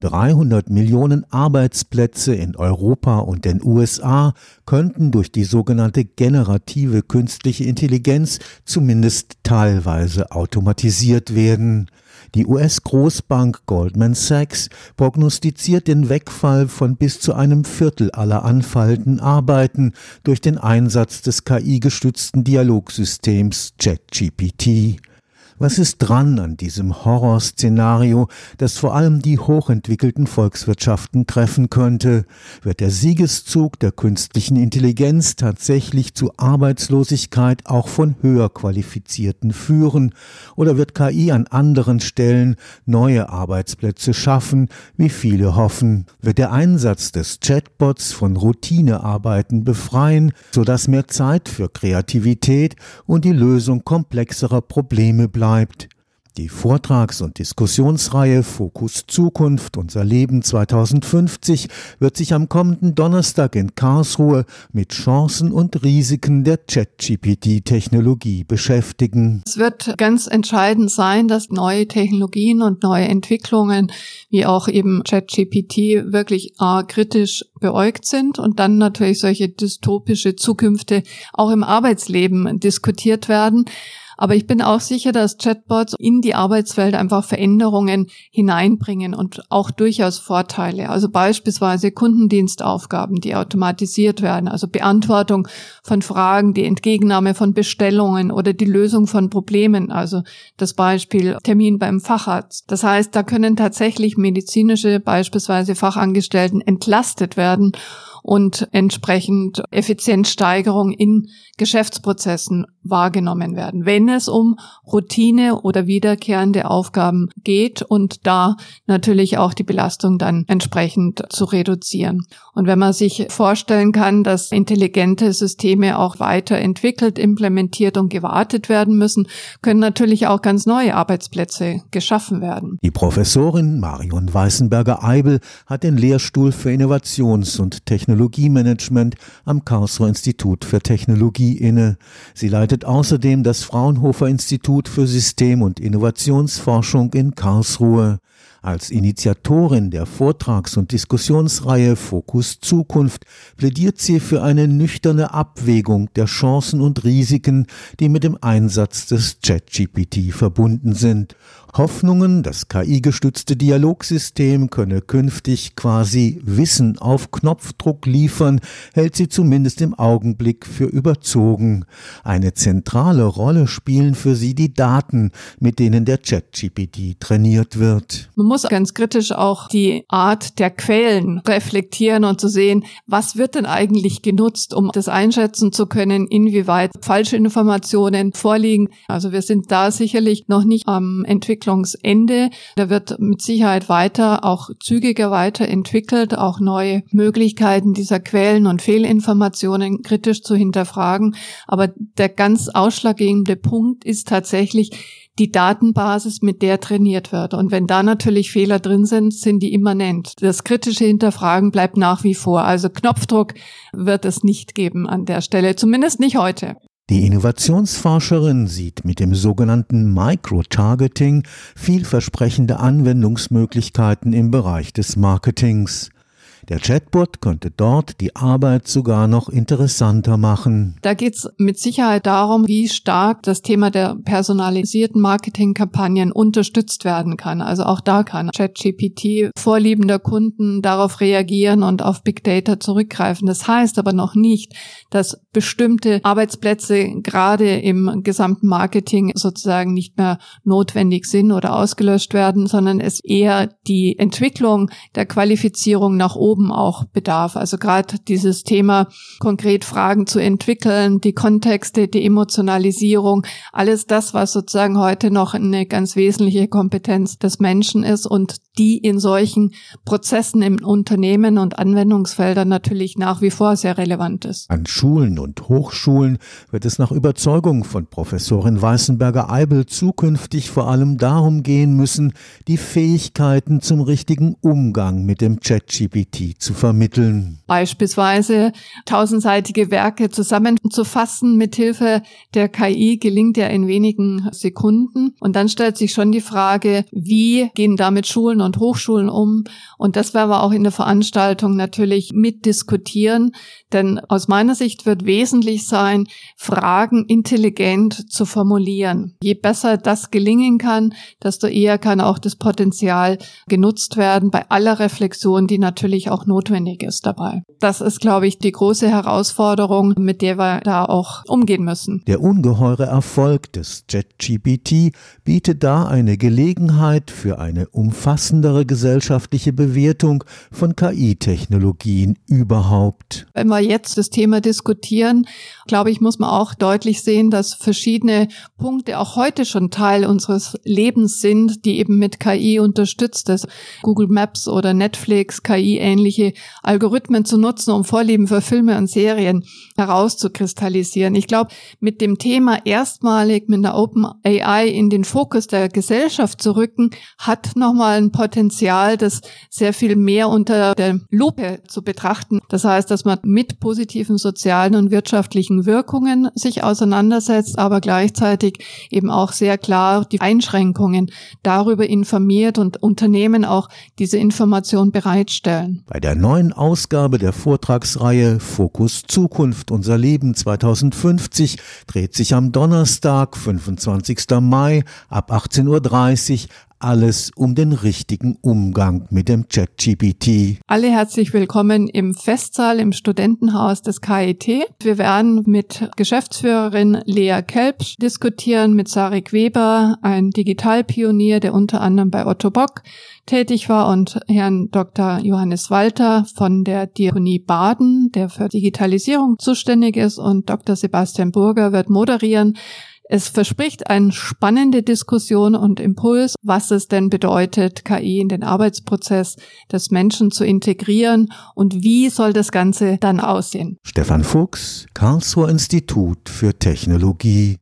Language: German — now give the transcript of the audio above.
300 Millionen Arbeitsplätze in Europa und den USA könnten durch die sogenannte generative künstliche Intelligenz zumindest teilweise automatisiert werden. Die US-Großbank Goldman Sachs prognostiziert den Wegfall von bis zu einem Viertel aller anfallenden Arbeiten durch den Einsatz des KI-gestützten Dialogsystems ChatGPT. Was ist dran an diesem Horrorszenario, das vor allem die hochentwickelten Volkswirtschaften treffen könnte? Wird der Siegeszug der künstlichen Intelligenz tatsächlich zu Arbeitslosigkeit auch von höher qualifizierten führen? Oder wird KI an anderen Stellen neue Arbeitsplätze schaffen, wie viele hoffen? Wird der Einsatz des Chatbots von Routinearbeiten befreien, sodass mehr Zeit für Kreativität und die Lösung komplexerer Probleme bleibt? Bleibt. Die Vortrags- und Diskussionsreihe Fokus Zukunft, unser Leben 2050 wird sich am kommenden Donnerstag in Karlsruhe mit Chancen und Risiken der ChatGPT-Technologie beschäftigen. Es wird ganz entscheidend sein, dass neue Technologien und neue Entwicklungen, wie auch eben ChatGPT, wirklich äh, kritisch beäugt sind und dann natürlich solche dystopische Zukünfte auch im Arbeitsleben diskutiert werden. Aber ich bin auch sicher, dass Chatbots in die Arbeitswelt einfach Veränderungen hineinbringen und auch durchaus Vorteile. Also beispielsweise Kundendienstaufgaben, die automatisiert werden, also Beantwortung von Fragen, die Entgegennahme von Bestellungen oder die Lösung von Problemen, also das Beispiel Termin beim Facharzt. Das heißt, da können tatsächlich medizinische, beispielsweise Fachangestellten entlastet werden und entsprechend Effizienzsteigerung in Geschäftsprozessen wahrgenommen werden, wenn es um Routine oder wiederkehrende Aufgaben geht und da natürlich auch die Belastung dann entsprechend zu reduzieren. Und wenn man sich vorstellen kann, dass intelligente Systeme auch weiterentwickelt, implementiert und gewartet werden müssen, können natürlich auch ganz neue Arbeitsplätze geschaffen werden. Die Professorin Marion Weißenberger-Eibel hat den Lehrstuhl für Innovations- und Technologiemanagement am Karlsruher Institut für Technologie inne. Sie leitet außerdem das Fraunhofer Institut für System- und Innovationsforschung in Karlsruhe. Als Initiatorin der Vortrags- und Diskussionsreihe Fokus Zukunft plädiert sie für eine nüchterne Abwägung der Chancen und Risiken, die mit dem Einsatz des ChatGPT verbunden sind. Hoffnungen, das KI-gestützte Dialogsystem könne künftig quasi Wissen auf Knopfdruck liefern, hält sie zumindest im Augenblick für überzogen. Eine zentrale Rolle spielen für sie die Daten, mit denen der ChatGPT trainiert wird. Man muss ganz kritisch auch die Art der Quellen reflektieren und zu sehen, was wird denn eigentlich genutzt, um das einschätzen zu können, inwieweit falsche Informationen vorliegen. Also wir sind da sicherlich noch nicht am Entwicklungsende. Da wird mit Sicherheit weiter, auch zügiger weiterentwickelt, auch neue Möglichkeiten dieser Quellen und Fehlinformationen kritisch zu hinterfragen. Aber der ganz ausschlaggebende Punkt ist tatsächlich, die Datenbasis, mit der trainiert wird. Und wenn da natürlich Fehler drin sind, sind die immanent. Das kritische Hinterfragen bleibt nach wie vor. Also Knopfdruck wird es nicht geben an der Stelle, zumindest nicht heute. Die Innovationsforscherin sieht mit dem sogenannten Microtargeting vielversprechende Anwendungsmöglichkeiten im Bereich des Marketings. Der Chatbot könnte dort die Arbeit sogar noch interessanter machen. Da geht es mit Sicherheit darum, wie stark das Thema der personalisierten Marketingkampagnen unterstützt werden kann. Also auch da kann ChatGPT vorliebender Kunden darauf reagieren und auf Big Data zurückgreifen. Das heißt aber noch nicht, dass bestimmte Arbeitsplätze gerade im gesamten Marketing sozusagen nicht mehr notwendig sind oder ausgelöscht werden, sondern es eher die Entwicklung der Qualifizierung nach oben oben auch bedarf. Also gerade dieses Thema, konkret Fragen zu entwickeln, die Kontexte, die Emotionalisierung, alles das, was sozusagen heute noch eine ganz wesentliche Kompetenz des Menschen ist und die in solchen Prozessen im Unternehmen und Anwendungsfeldern natürlich nach wie vor sehr relevant ist. An Schulen und Hochschulen wird es nach Überzeugung von Professorin Weißenberger-Eibel zukünftig vor allem darum gehen müssen, die Fähigkeiten zum richtigen Umgang mit dem ChatGPT zu vermitteln. Beispielsweise tausendseitige Werke zusammenzufassen mit Hilfe der KI gelingt ja in wenigen Sekunden. Und dann stellt sich schon die Frage, wie gehen damit Schulen und Hochschulen um. Und das werden wir auch in der Veranstaltung natürlich mitdiskutieren. Denn aus meiner Sicht wird wesentlich sein, Fragen intelligent zu formulieren. Je besser das gelingen kann, desto eher kann auch das Potenzial genutzt werden bei aller Reflexion, die natürlich auch notwendig ist dabei. Das ist, glaube ich, die große Herausforderung, mit der wir da auch umgehen müssen. Der ungeheure Erfolg des JetGPT bietet da eine Gelegenheit für eine umfassendere gesellschaftliche Bewertung von KI-Technologien überhaupt. Wenn wir jetzt das Thema diskutieren, glaube ich, muss man auch deutlich sehen, dass verschiedene Punkte auch heute schon Teil unseres Lebens sind, die eben mit KI unterstützt ist. Google Maps oder Netflix, KI-ähnliche Algorithmen zu nutzen, um Vorlieben für Filme und Serien herauszukristallisieren. Ich glaube, mit dem Thema erstmalig mit der Open AI in den Fokus der Gesellschaft zu rücken, hat nochmal ein Potenzial, das sehr viel mehr unter der Lupe zu betrachten. Das heißt, dass man mit positiven sozialen und wirtschaftlichen Wirkungen sich auseinandersetzt, aber gleichzeitig eben auch sehr klar die Einschränkungen darüber informiert und Unternehmen auch diese Information bereitstellen. Bei der neuen Ausgabe der Vortragsreihe Fokus Zukunft unser Leben 2050 dreht sich am Donnerstag, 25. Mai ab 18.30 Uhr alles um den richtigen Umgang mit dem ChatGPT. Alle herzlich willkommen im Festsaal im Studentenhaus des KIT. Wir werden mit Geschäftsführerin Lea Kelpsch diskutieren, mit Sarik Weber, ein Digitalpionier, der unter anderem bei Otto Bock tätig war und Herrn Dr. Johannes Walter von der Diakonie Baden, der für Digitalisierung zuständig ist und Dr. Sebastian Burger wird moderieren. Es verspricht eine spannende Diskussion und Impuls, was es denn bedeutet, KI in den Arbeitsprozess des Menschen zu integrieren und wie soll das Ganze dann aussehen. Stefan Fuchs, Karlsruher Institut für Technologie.